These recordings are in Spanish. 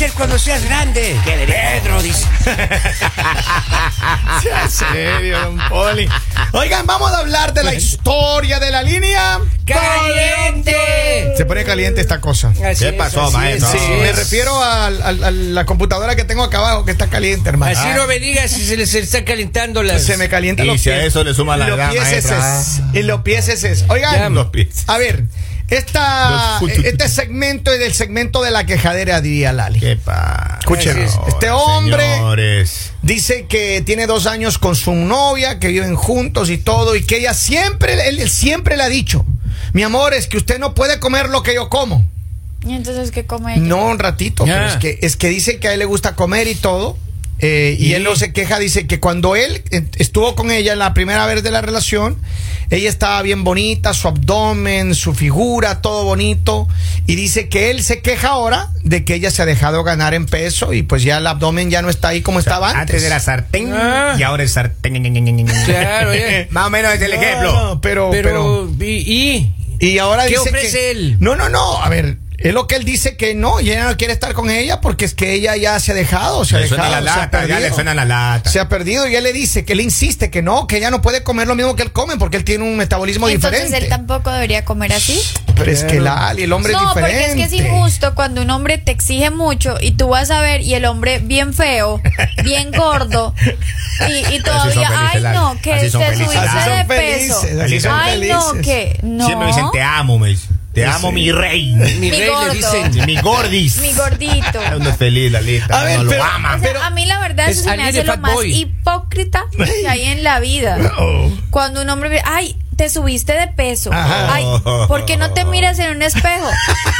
Pedrito, ¿qué vas a hacer cuando seas grande? Pedro, dice. Serio, don Poli. Oigan, vamos a hablar de la historia de la línea. ¡Caliente! Se pone caliente esta cosa. Así ¿Qué es, pasó, maestro? es, Sí, me refiero al- al- a, la computadora que tengo acá abajo que está caliente, hermano. Así no me digas si se les está calentando las. Se me calienta Y los si a pies. eso le suma la los pies maestra. es- Y los pies es Oigan, los pies. a ver, esta, fututu- este segmento es del segmento de la quejadera, diría Lali. ¿Qué pasa? Escuchen, este hombre Señores. dice que tiene dos años con su novia, que viven juntos y todo, y que ella siempre, él siempre le ha dicho, mi amor, es que usted no puede comer lo que yo como. Y entonces, ¿qué come ella? No, un ratito, pero es que, es que dice que a él le gusta comer y todo. Eh, y ¿Y? él no se queja, dice que cuando él estuvo con ella la primera vez de la relación, ella estaba bien bonita, su abdomen, su figura, todo bonito. Y dice que él se queja ahora de que ella se ha dejado ganar en peso y pues ya el abdomen ya no está ahí como estaba antes. Antes era sartén Ah. y ahora es sartén. Claro. Más o menos es el No, ejemplo. no, pero, pero, Pero, y, y- y ahora ¿Qué dice ofrece que- él? No, no, no. A ver, es lo que él dice que no, y ella no quiere estar con ella porque es que ella ya se ha dejado, se ha Le suena dejado, la se ha lata, ya perdido. le suena la lata. Se ha perdido y él le dice que él insiste que no, que ella no puede comer lo mismo que él come porque él tiene un metabolismo Entonces diferente. él tampoco debería comer así. Pero es que la Ali, el hombre no, es porque diferente. es que es injusto cuando un hombre te exige mucho y tú vas a ver y el hombre bien feo, bien gordo y, y todavía, ay no, que felices, subiste de peso. ay no, que no. Siempre me dicen te amo, me dicen. Te amo, mi rey. mi Mi rey gordo. le dicen. Mi gordis. Mi gordito. Uno es feliz, la lista. A ver, no lo ama. O sea, Pero- a mí la verdad Es eso se me hace lo más Boy. hipócrita que hay en la vida. Oh. Cuando un hombre ve, ay, te subiste de peso. Ajá. Ay, ¿por qué no te miras en un espejo?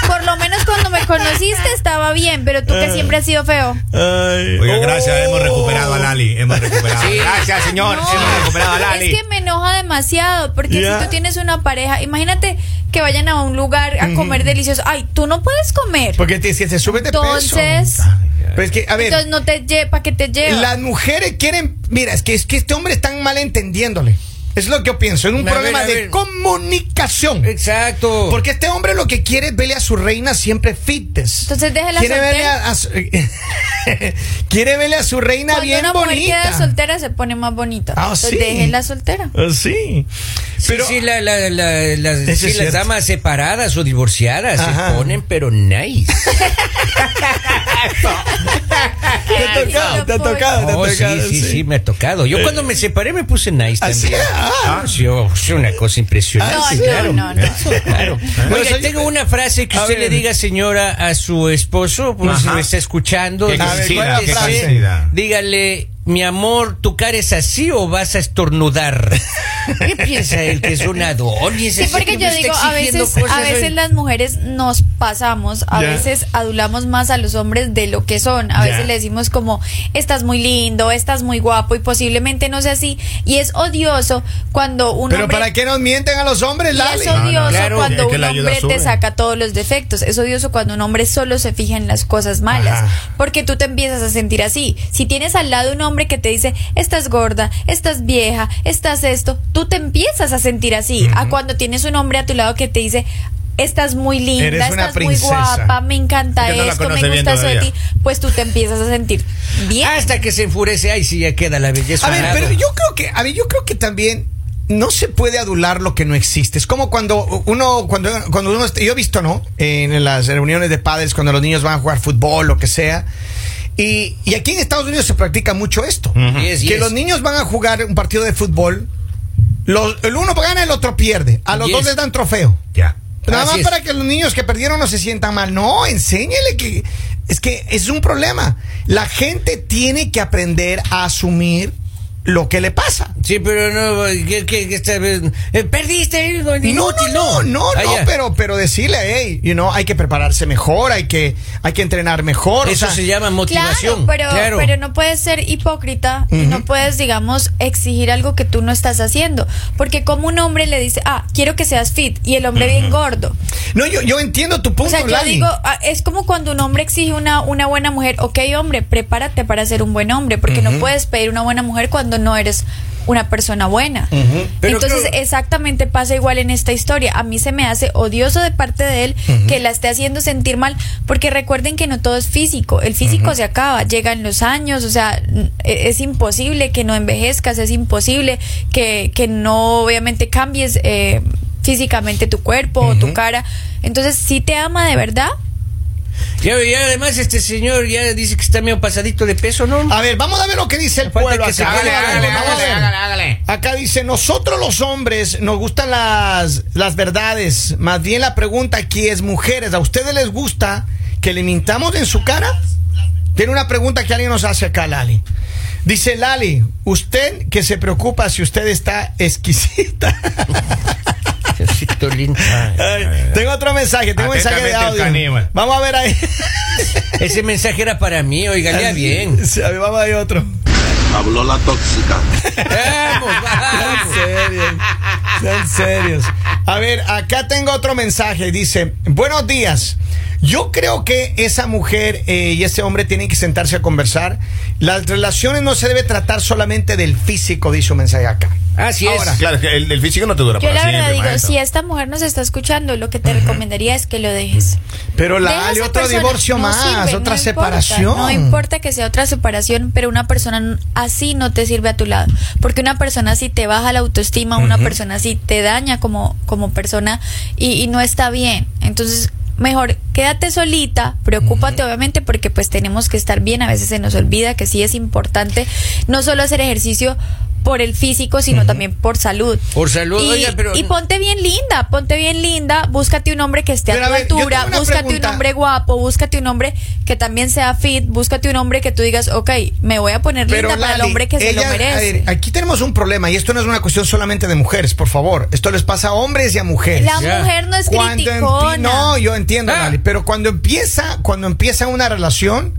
Por lo menos cuando me conociste estaba bien, pero tú que siempre has sido feo. Oiga, gracias, Oh. hemos recuperado a Lali. Hemos recuperado. Sí. Gracias, señor. No, hemos recuperado a Lali. Es que me enoja demasiado, porque si tú tienes una pareja, imagínate que vayan a un lugar a comer delicioso. Ay, tú no puedes comer. Porque te, si te subes de Entonces, peso. Pero es que, a ver, entonces no te lleva, ¿para qué te lleva? las mujeres quieren. Mira, es que, es que este hombre están mal entendiéndole. Es lo que yo pienso. Es un A problema ver, de ver. comunicación. Exacto. Porque este hombre lo que quiere es verle a su reina siempre fitness. Entonces déjela quiere verle soltera. a, a su, quiere verle a su reina Cuando bien una mujer bonita. queda soltera se pone más bonita. Ah, Entonces sí. déjenla soltera. Ah, sí. Pero sí, sí, la- la- la- las, sí, las cierto. damas separadas o divorciadas Ajá. se ponen, pero nice. te ha tocado, te ha tocado, te ha Oh, sí, tocado, sí, sí, me ha tocado. Yo cuando me separé me puse nice también. Ah. Ah, sí, oh, sí, una cosa impresionante. No, no, claro. no, no. Claro. Bueno, Oiga, tengo una frase que usted le diga, señora, a su esposo, pues si me está escuchando. ¿Qué qué coincida? Dígale, mi amor, ¿tu cara es así o vas a estornudar? ¿Qué piensa él que es un Adonis? Sí, porque yo digo, a veces, a veces las mujeres nos pasamos, a Ya. veces adulamos más a los hombres de lo que son. A Ya. veces le decimos como, estás muy lindo, estás muy guapo y posiblemente no sea así. Y es odioso cuando un Pero hombre... ¿para qué nos mienten a los hombres, Y Lali? es odioso claro, cuando es que un hombre te saca todos los defectos. Es odioso cuando un hombre solo se fija en las cosas malas. Ajá. Porque tú te empiezas a sentir así. Si tienes al lado un hombre que te dice, estás gorda, estás vieja, estás esto, tú te empiezas a sentir así. A cuando tienes un hombre a tu lado que te dice, estás muy linda, Eres estás muy guapa, me encanta no esto, me gusta eso de ti. Pues tú te empiezas a sentir bien. Hasta que se enfurece, ahí sí ya queda la belleza. A ver, lado. pero yo creo que, a ver, yo creo que también no se puede adular lo que no existe. Es como cuando uno, cuando, cuando uno, yo he visto, ¿no? En las reuniones de padres, cuando los niños van a jugar fútbol, lo que sea. Y, y aquí en Estados Unidos se practica mucho esto. Yes, que yes. los niños van a jugar un partido de fútbol. Los, el uno gana, el otro pierde. A los Yes. dos les dan trofeo. Ya. Nada Así más es. para que los niños que perdieron no se sientan mal. No, enséñele que es que es un problema. La gente tiene que aprender a asumir lo que le pasa. Sí, pero no, que, que- que esta vez- eh, perdiste, inútil, No, no, no, no, Ah, no, ya. pero, pero decirle, hey, you know, hay que prepararse mejor, hay que, hay que entrenar mejor. o Eso sea, se llama motivación. Claro, pero, pero no puedes ser hipócrita y no puedes, digamos, exigir algo que tú no estás haciendo. Porque como un hombre le dice, ah, quiero que seas fit, y el hombre bien gordo. No, yo, yo entiendo tu O punto, sea, yo Lali. digo, ah, es como cuando un hombre exige una, una buena mujer, ok, hombre, prepárate para ser un buen hombre, porque no puedes pedir una buena mujer cuando no eres una persona buena. Entonces, creo- exactamente pasa igual en esta historia. A mí se me hace odioso de parte de él que la esté haciendo sentir mal, porque recuerden que no todo es físico. El físico se acaba, llegan los años, o sea, e- es imposible que no envejezcas, es imposible que, que no, obviamente, cambies eh, físicamente tu cuerpo o tu cara. Entonces, si te ama de verdad, Y, y además este señor ya dice que está medio pasadito de peso, ¿no? A ver, vamos a ver lo que dice el pueblo que se acá. hágale. Acá dice, nosotros los hombres nos gustan las, las verdades. Más bien la pregunta aquí es, mujeres, ¿a ustedes les gusta que le mintamos en su cara? Tiene una pregunta que alguien nos hace acá, Lali. Dice Lali, usted que se preocupa si usted está exquisita. Diosito lindo. Ay, tengo otro mensaje, tengo un mensaje de audio. Vamos a ver ahí. Ese mensaje era para mí, oiga, lea bien. Vamos a ver otro. Habló la tóxica. Vamos, Sean vamos. serios. Sean serios. A ver, acá tengo otro mensaje. Dice, buenos días. Yo creo que esa mujer eh, y ese hombre tienen que sentarse a conversar. Las relaciones no se debe tratar solamente del físico, dice un mensaje acá. Así es. Ahora, Claro, es que el, el físico no te dura yo para la verdad siempre, digo, maestro. si esta mujer nos está escuchando, lo que te recomendaría es que lo dejes. Pero la Deja a Lali, esa otro persona. divorcio No más, sirve, otra no importa, separación. no importa que sea otra separación, pero una persona así no te sirve a tu lado. Porque una persona así te baja la autoestima, una persona así te daña como, como persona y, y no está bien. Entonces, mejor quédate solita, preocúpate obviamente porque pues tenemos que estar bien. A veces se nos olvida que sí es importante no solo hacer ejercicio por el físico, sino también por salud. Por salud, y, oiga, pero- y ponte bien linda, ponte bien linda, búscate un hombre que esté Pero a a tu ver, altura, búscate pregunta. un hombre guapo, búscate un hombre que también sea fit, búscate un hombre que tú digas, ok, me voy a poner linda para el hombre que se lo a merece. ver, aquí tenemos un problema y esto no es una cuestión solamente de mujeres, por favor. Esto les pasa a hombres y a mujeres. La mujer no es Cuando criticona. no, yo entiendo, Ah. Lali, pero cuando empieza, cuando empieza una relación,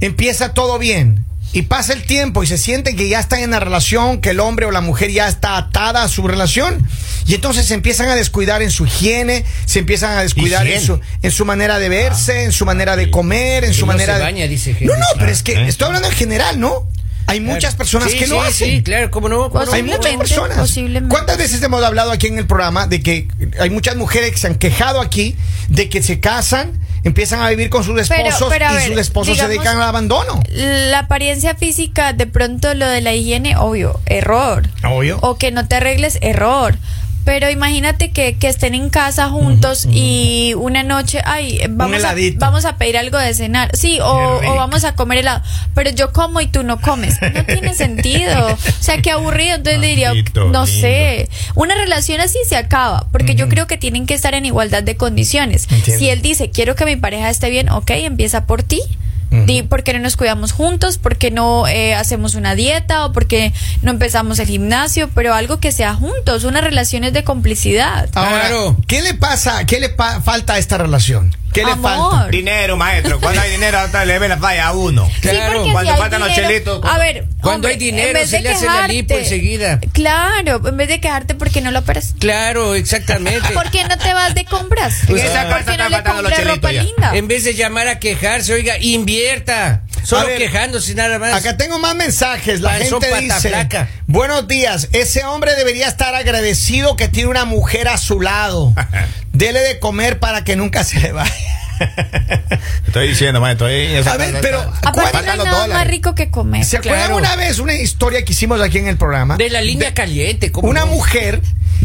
empieza todo bien. Y pasa el tiempo y se sienten que ya están en la relación, que el hombre o la mujer ya está atada a su relación. Y entonces se empiezan a descuidar en su higiene, se empiezan a descuidar en su, en su manera de verse, en su manera de comer, en su no manera se de. dice no, no, pero es que Ah, ¿eh? estoy hablando en general, ¿no? Hay muchas personas Sí, que no sí, hacen. Sí, claro, cómo no. Hay muchas personas. posiblemente. ¿Cuántas veces hemos hablado aquí en el programa de que hay muchas mujeres que se han quejado aquí de que se casan, empiezan a vivir con sus esposos pero y sus esposos se dedican al abandono? La apariencia física, de pronto lo de la higiene, obvio, error. Obvio. O que no te arregles, error. Pero imagínate que, que estén en casa juntos y una noche, ay, vamos a, vamos a pedir algo de cenar. Sí, o, vamos a comer helado. Pero yo como y tú no comes. No tiene sentido. O sea, qué aburrido. Entonces le diría, no sé. Una relación así se acaba. Porque yo creo que tienen que estar en igualdad de condiciones. Entiendo. Si él dice, quiero que mi pareja esté bien, ok, empieza por ti. ¿Por qué no nos cuidamos juntos? ¿Por qué no eh, hacemos una dieta? ¿O por qué no empezamos el gimnasio? Pero algo que sea juntos, una relación es de complicidad. Ahora, Claro. ¿qué le pasa? ¿Qué le pa- falta a esta relación? ¿Qué le falta? Dinero, maestro. Cuando hay dinero, hasta le ve la falla a uno. Sí, Claro. porque Cuando si hay faltan los dinero- chelitos, A ver, Cuando hombre, hay dinero, se le hace la lipo quejarte- enseguida. Claro, en vez de quejarte, ¿por qué no lo operas? Claro, exactamente. ¿Por qué no te vas de compras? Pues esa ¿Por qué no le compras ropa ya. linda? En vez de llamar a quejarse, oiga, invierta. Solo ver, quejándose nada más. Acá tengo más mensajes. La Panzón, gente pata dice: flaca. Buenos días. Ese hombre debería estar agradecido que tiene una mujer a su lado. Dele de comer para que nunca se le vaya. Estoy diciendo, maestro. ahí, A ver, pero Aparte no hay nada más dólares. rico que comer. ¿Se acuerdan Claro. una vez una historia que hicimos aquí en el programa? De la línea caliente, ¿cómo Una no? mujer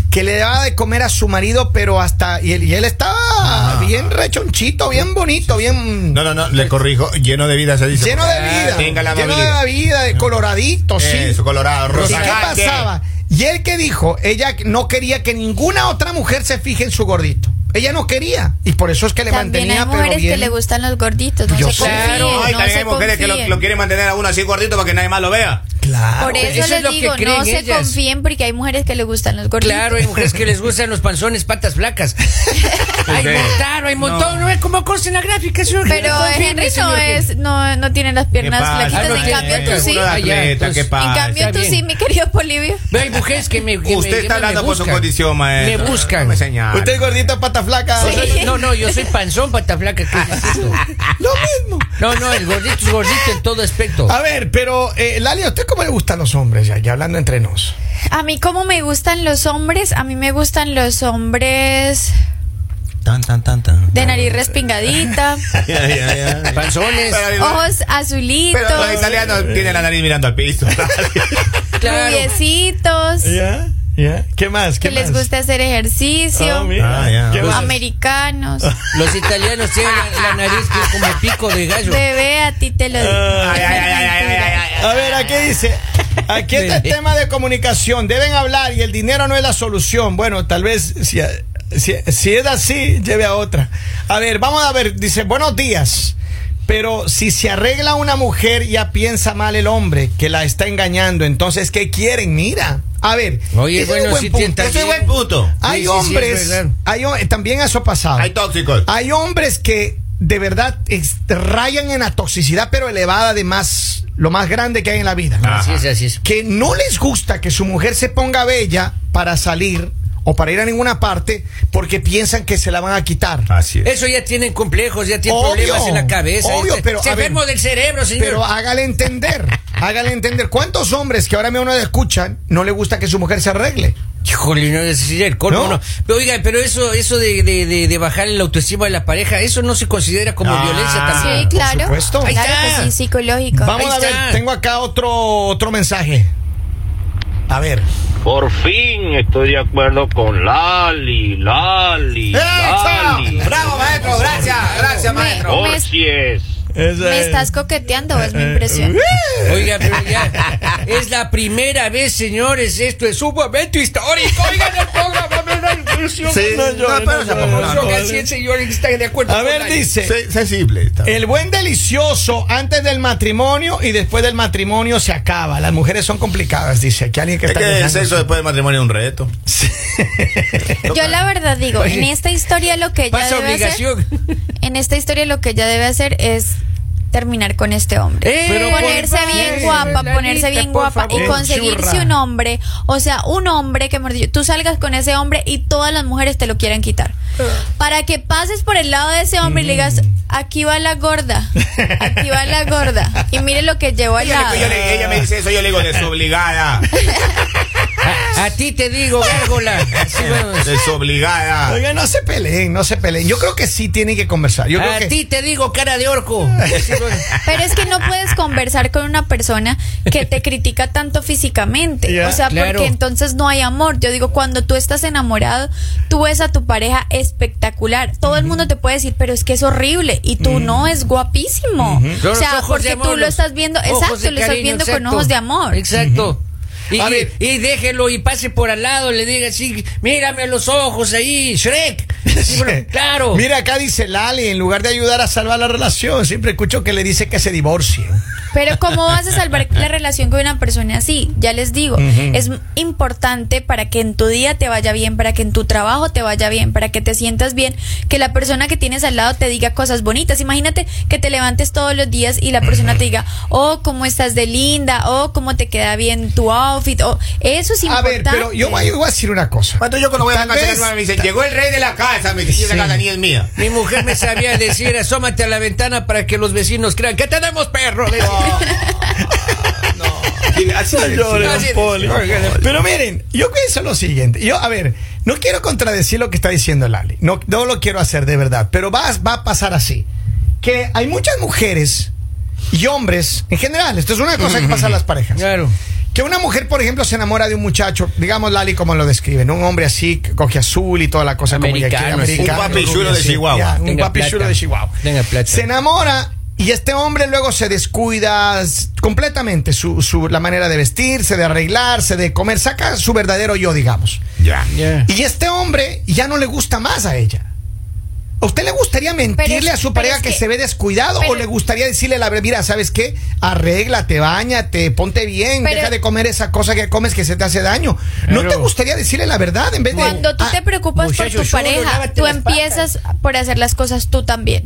que le daba de comer a su marido, pero hasta. Y él, y él estaba bien rechonchito, bien bonito, bien. No, no, no, le corrijo. Lleno de vida se dice. Lleno de Ah, vida. Tenga la lleno de vida, de coloradito, sí. Eso, colorado, ¿Y rosa. qué pasaba? Y él que dijo, ella no quería que ninguna otra mujer se fije en su gordito. Ella no quería. Y por eso es que le También mantenía, hay pero mujeres bien. que le gustan los gorditos. No Yo se sé. confíen, Claro, hay no también hay mujeres que lo, lo quieren mantener a uno así gordito para que nadie más lo vea. Claro. Por eso, eso es les lo digo, no se ellas. confíen porque hay mujeres que le gustan los gorditos. Claro, hay mujeres que les gustan los panzones, patas flacas. hay, claro, hay montón. No. es como en la gráfica, señor. Pero Confirme, Henry no es, no, no tiene las piernas flaquitas. Ah, no en cambio no tú sí. Atleta, entonces, ¿qué En cambio tú sí, mi querido Polivio. Ve, Hay mujeres que me. que Usted me- está hablando por su condición, maestro. Me buscan. No me señale. Usted es gordito, pata flaca. No, no, yo soy panzón, pata flaca. ¿qué es esto? Lo mismo. No, no, el gordito es gordito en todo aspecto. A ver, pero eh, Lali, ¿a usted cómo le gustan los hombres? Ya, ya hablando entre nos. A mí como me gustan los hombres, a mí me gustan los hombres Tan, tan, tan, tan. de nariz respingadita, Ya, ya, ya. Panzones. Ojos azulitos, Pero los italianos tienen la nariz mirando al piso. Claro. rubiecitos, ¿Ya? ¿Qué más? ¿Qué que les gusta hacer ejercicio, Ah, mira. Ah. ¿Qué más? americanos. Los italianos tienen la, la nariz que es como pico de gallo. Bebé, a ti te lo digo. Ay. A ver, aquí dice, aquí está el tema de comunicación, deben hablar y el dinero no es la solución. Bueno, tal vez si, si, si es así, lleve a otra. A ver, vamos a ver, dice, buenos días. Pero si se arregla una mujer, ya piensa mal el hombre que la está engañando. Entonces, ¿qué quieren? Mira. A ver, Oye, ese es buen punto. Ese es buen punto. Hay Sí, sí, sí, es hombres, hay también eso ha pasado. Hay tóxicos. Hay hombres que de verdad es- rayan en la toxicidad, pero elevada de más, lo más grande que hay en la vida. Así es, así es. Que no les gusta que su mujer se ponga bella para salir o para ir a ninguna parte porque piensan que se la van a quitar. Así es. Eso ya tienen complejos, ya tienen Obvio, problemas en la cabeza. obvio, pero, se enfermo del cerebro, señor. Pero hágale entender, hágale entender. ¿Cuántos hombres que ahora mismo no escuchan no le gusta que su mujer se arregle? Híjole, no es el colmo, ¿No? no. Pero oiga, pero eso, eso de, de, de, de bajar la autoestima de la pareja, eso no se considera como Ah, violencia también. Sí, claro. supuesto. Ahí Claro está. que sí, psicológico. Vamos Ahí a ver, está. tengo acá otro, otro mensaje. A ver. Por fin estoy de acuerdo con Lali, Lali, ¡Eso! Lali. Bravo, maestro. Gracias. Gracias, Me- maestro. me- Porcies. ¿Me estás coqueteando? Es mi impresión. Oiga, pero ya, es la primera vez, señores, esto es un momento histórico. Oigan, el programa, Sí, No no, llore, pero no no Yo casi el señor está de acuerdo. A con ver, dice. Se- Sensible. está. El buen delicioso antes del matrimonio y después del matrimonio se acaba. Las mujeres son complicadas, dice aquí alguien que Es está que el sexo después del matrimonio es un reto. Yo la verdad digo, Oye, en esta historia lo que ella debe hacer, en esta historia lo que ella debe hacer es terminar con este hombre. Eh, por ponerse bien guapa, ponerse bien guapa y conseguirse Churra. un hombre, o sea, un hombre que mejor dicho, tú salgas con ese hombre y todas las mujeres te lo quieran quitar. Para que pases por el lado de ese hombre y le digas, aquí va la gorda, aquí va la gorda y mire lo que llevo al Yo le- lado. yo le- ella me dice eso, yo le digo desobligada. A, a ti te digo, gárgola. Desobligada. Oigan, no se peleen, no se peleen. Yo creo que sí tienen que conversar. Yo creo a que ti te digo, cara de orco. Pero es que no puedes conversar con una persona que te critica tanto físicamente. Ya, o sea, claro. porque entonces no hay amor. Yo digo, cuando tú estás enamorado, tú ves a tu pareja espectacular. Todo el mundo te puede decir, pero es que es horrible. Y tú no, es guapísimo. O sea, porque tú lo estás viendo, exacto, lo estás viendo con ojos de amor. Exacto. Y, A y- ver. y déjelo y pase por al lado, le diga así, mírame los ojos ahí, Shrek. Sí, bueno, claro. Mira, acá dice Lali, en lugar de ayudar a salvar la relación, siempre escucho que le dice que se divorcie. Pero ¿cómo vas a salvar la relación con una persona así? Ya les digo, es importante para que en tu día te vaya bien, para que en tu trabajo te vaya bien, para que te sientas bien, que la persona que tienes al lado te diga cosas bonitas. Imagínate que te levantes todos los días y la persona te diga, oh, cómo estás de linda, oh, cómo te queda bien tu outfit, oh, eso es A importante. ver, pero yo voy, yo voy a decir una cosa. ¿Cuánto yo cuando voy a la casa me dicen, llegó el rey de la casa, me es mía. Mi mujer me sabía decir, asómate a la ventana para que los vecinos crean que tenemos perro. Así No Poli. Pero miren, yo pienso lo siguiente. Yo, a ver, no quiero contradecir lo que está diciendo Lali. No, no lo quiero hacer de verdad. Pero va, va a pasar así. Que hay muchas mujeres y hombres, en general, esto es una cosa que pasa a las parejas. Claro. Que una mujer, por ejemplo, se enamora de un muchacho, digamos Lali como lo describen, un hombre así, que coge azul y toda la cosa como ella quiere, Un papi rubio, chulo de. Chihuahua. Un Tenga papi plata. chulo de Chihuahua. Se enamora y este hombre luego se descuida completamente su, su- la manera de vestirse, de arreglarse, de comer, saca su verdadero yo, digamos. Ya. Ya. Y este hombre ya no le gusta más a ella. ¿A usted le gustaría mentirle es- a su pareja es que, que- se ve descuidado pero- o le gustaría decirle la verdad, mira, ¿sabes qué? Arréglate, bañate, ponte bien, Pero- deja de comer esa cosa que comes que se te hace daño. ¿No te gustaría decirle la verdad en vez de Cuando tú Ah, te preocupas por tu pareja, tú empiezas por hacer las cosas tú también.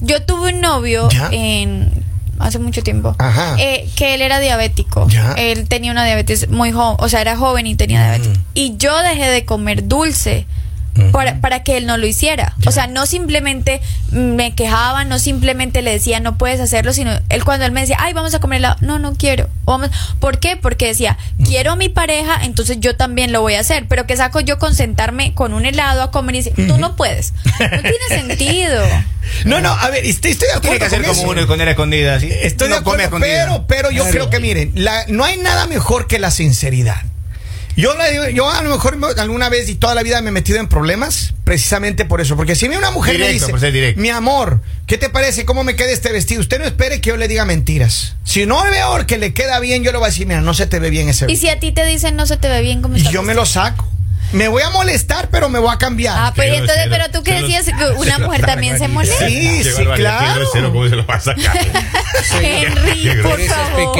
Yo tuve un novio Ya. en hace mucho tiempo Ajá. eh, que él era diabético. Ya. Él tenía una diabetes muy joven, o sea, era joven y tenía diabetes. Y yo dejé de comer dulce para, para que él no lo hiciera. O sea, no simplemente me quejaba, no simplemente le decía no puedes hacerlo, sino él cuando él me decía, ay, vamos a comer helado, no, no quiero. Vamos. ¿Por qué? Porque decía, quiero a mi pareja, entonces yo también lo voy a hacer. Pero ¿qué saco yo con sentarme con un helado a comer y decir, tú no puedes? No tiene sentido. No, no, a ver, estoy, estoy de acuerdo Tiene que hacer con como eso. uno esconder a escondidas. ¿sí? Estoy de come a acuerdo, pero, pero yo Claro. creo que miren, la- no hay nada mejor que la sinceridad. Yo, le digo- yo a lo mejor me- alguna vez y toda la vida me he metido en problemas precisamente por eso. Porque si a mí una mujer me Directo, dice, por ser directo. mi amor, ¿qué te parece? ¿Cómo me queda este vestido? Usted no espere que yo le diga mentiras. Si no veo que le queda bien, yo le voy a decir, mira, no se te ve bien ese Y vestido. si a ti te dicen no se te ve bien como Y yo me lo saco. Me voy a molestar, pero me voy a cambiar. Ah, pero Pero entonces, pero tú lo- decías que una mujer también se molesta. Sí, Qué sí, qué claro. grosero, ¿Cómo se lo va a sacar? Henry, por favor.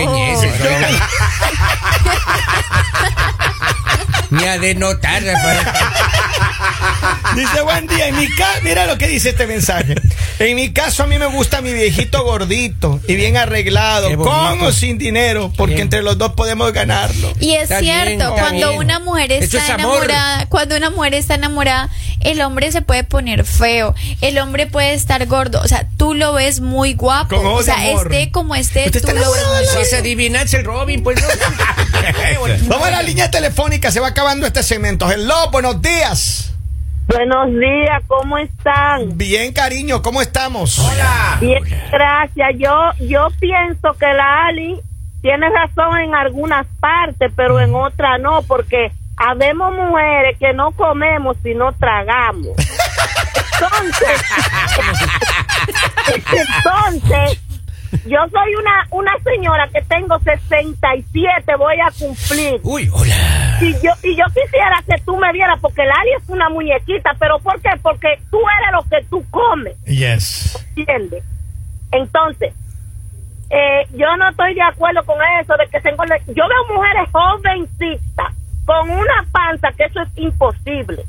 Ni a denotar. Dice, buen día. En mi caso, mira lo que dice este mensaje. En mi caso, a mí me gusta mi viejito gordito y bien arreglado, con o sin dinero, porque Bien. entre los dos podemos ganarlo. Y es Está cierto, bien, cuando bien. una mujer está es amor. enamorada, cuando una mujer está enamorada, el hombre se puede poner feo, el hombre puede estar gordo, o sea, tú lo ves muy guapo, o sea, esté como esté, ¿Usted tú está lo ves muy Robin, pues no. Vamos a la línea telefónica, se va acabando este segmento. Hello, buenos días. Buenos días, ¿cómo están? Bien, cariño, ¿cómo estamos? Hola. Bien, gracias. Yo yo pienso que la Ali tiene razón en algunas partes, pero en otras no, porque habemos mujeres que no comemos si no tragamos. Entonces, entonces yo soy una una señora que tengo 67, voy a cumplir. Uy, hola. Y yo, y yo quisiera que tú me vieras, porque Lali es una muñequita, pero ¿por qué? Porque tú eres lo que tú comes, Yes. ¿entiendes? Entonces, eh, yo no estoy de acuerdo con eso de que se engorde. Yo veo mujeres jovencitas con una panza que eso es imposible.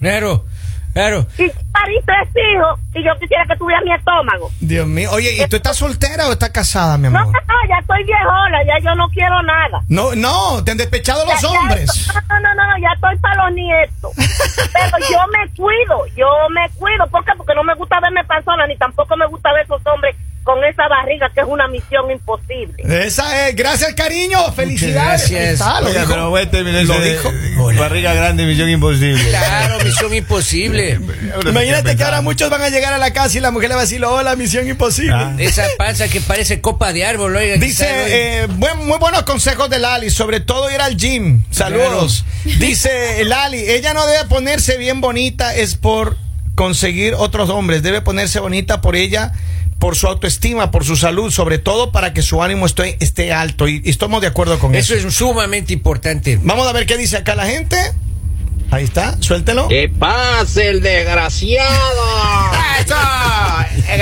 Claro, claro. Y parí tres hijos y yo quisiera que tuviera mi estómago. Dios mío. Oye, ¿y tú estás soltera o estás casada, mi No, no, amor? no, ya estoy viejona, ya yo no quiero nada. No, no, te han despechado los Ya- hombres. no, no, no, no, ya estoy para los nietos. Pero yo me cuido, yo me cuido. ¿Por qué? Porque no me gusta verme persona, ni tampoco me gusta ver esos hombres con esa barriga, que es una misión imposible. Esa es, gracias, cariño. Felicidades. gracias. Ahí está, lo Oiga, dijo. pero voy a terminar Lo de- dijo. Barriga grande, misión imposible. Claro, misión imposible. Imagínate que ahora muchos van a llegar a la casa y la mujer le va a decir, hola, misión imposible. Ah. Esa panza que parece copa de árbol, oiga. Dice, eh, buen- muy buenos consejos de Lali, sobre todo ir al gym. Saludos. Dice Lali, ella no debe ponerse bien bonita, es por conseguir otros hombres. Debe ponerse bonita por ella, por su autoestima, por su salud, sobre todo para que su ánimo esté, esté alto. Y, y estamos de acuerdo con eso. Eso es sumamente importante. Vamos a ver qué dice acá la gente. Ahí está, suéltelo. ¡Que pase el desgraciado! ¡Eso!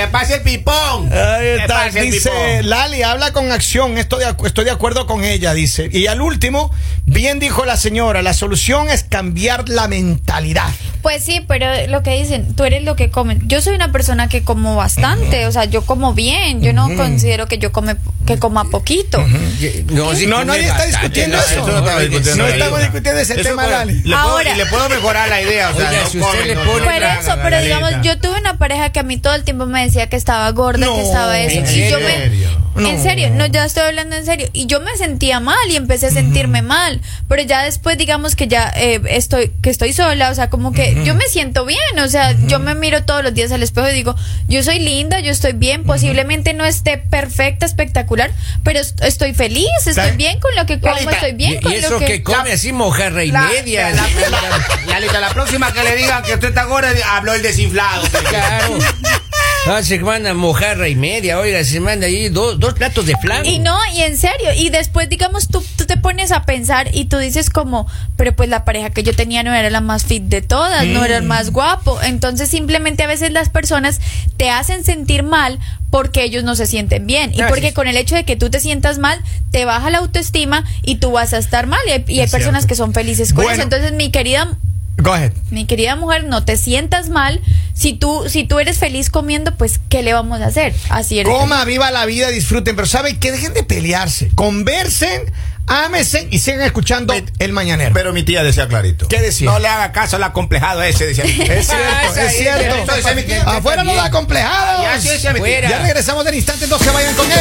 ¡Eh, ¡Que pase el pipón! Ahí ¡Que está, pase el dice pipón! Lali, habla con acción, estoy de, estoy de acuerdo con ella, dice. Y al último, bien dijo la señora, la solución es cambiar la mentalidad. Pues sí, pero lo que dicen, tú eres lo que comes. Yo soy una persona que como bastante, o sea, yo como bien, yo no considero que yo come que coma poquito. No, sí No, come nadie está discutiendo no, eso. Eso no estaba discutiendo. No ahí. estamos discutiendo ese Eso tema, puede- Lali. Le puedo, Ahora- y le puedo mejorar la idea. O sea, no si usted come, le no- pone- no Por eso, pero digamos, yo tuve una pareja que a mí todo el tiempo me decía que estaba gorda, No, que estaba eso. ¿en Y yo me, serio? en serio, no, ya estoy hablando en serio. Y yo me sentía mal y empecé a sentirme mal. Pero ya después, digamos que ya eh, estoy, que estoy sola, o sea, como que yo me siento bien. O sea, yo me miro todos los días al espejo y digo, yo soy linda, yo estoy bien. Posiblemente no esté perfecta, espectacular, pero est- estoy feliz, estoy ¿Sabe? bien con lo que como, Lalita, estoy bien Y, con y eso lo que, que. come así mojarra y La- media. la- la- la próxima que le digan que usted está gorda, habló el desinflado. Claro. Ah, se manda mojarra y media, oiga, se manda ahí dos, dos platos de flan. Y no, y en serio, y después digamos tú, tú te pones a pensar y tú dices como, pero pues la pareja que yo tenía no era la más fit de todas, no era el más guapo, entonces simplemente a veces las personas te hacen sentir mal porque ellos no se sienten bien y porque con el hecho de que tú te sientas mal te baja la autoestima y tú vas a estar mal y hay, y hay personas que son felices con Bueno. eso, entonces mi querida Go ahead. mi querida mujer, no te sientas mal. Si tú, si tú eres feliz comiendo, pues, ¿qué le vamos a hacer? Así eres. Coma, viva la vida, disfruten, pero ¿saben qué? Dejen de pelearse. Conversen, ámese y sigan escuchando el mañanero. Pero mi tía decía clarito. ¿Qué decía? No le haga caso al acomplejado ese, decía. mi tía. Es cierto, es es, cierto. eso decía mi tía. Afuera no da complejado. Ya, sí regresamos del instante, no se vayan con él.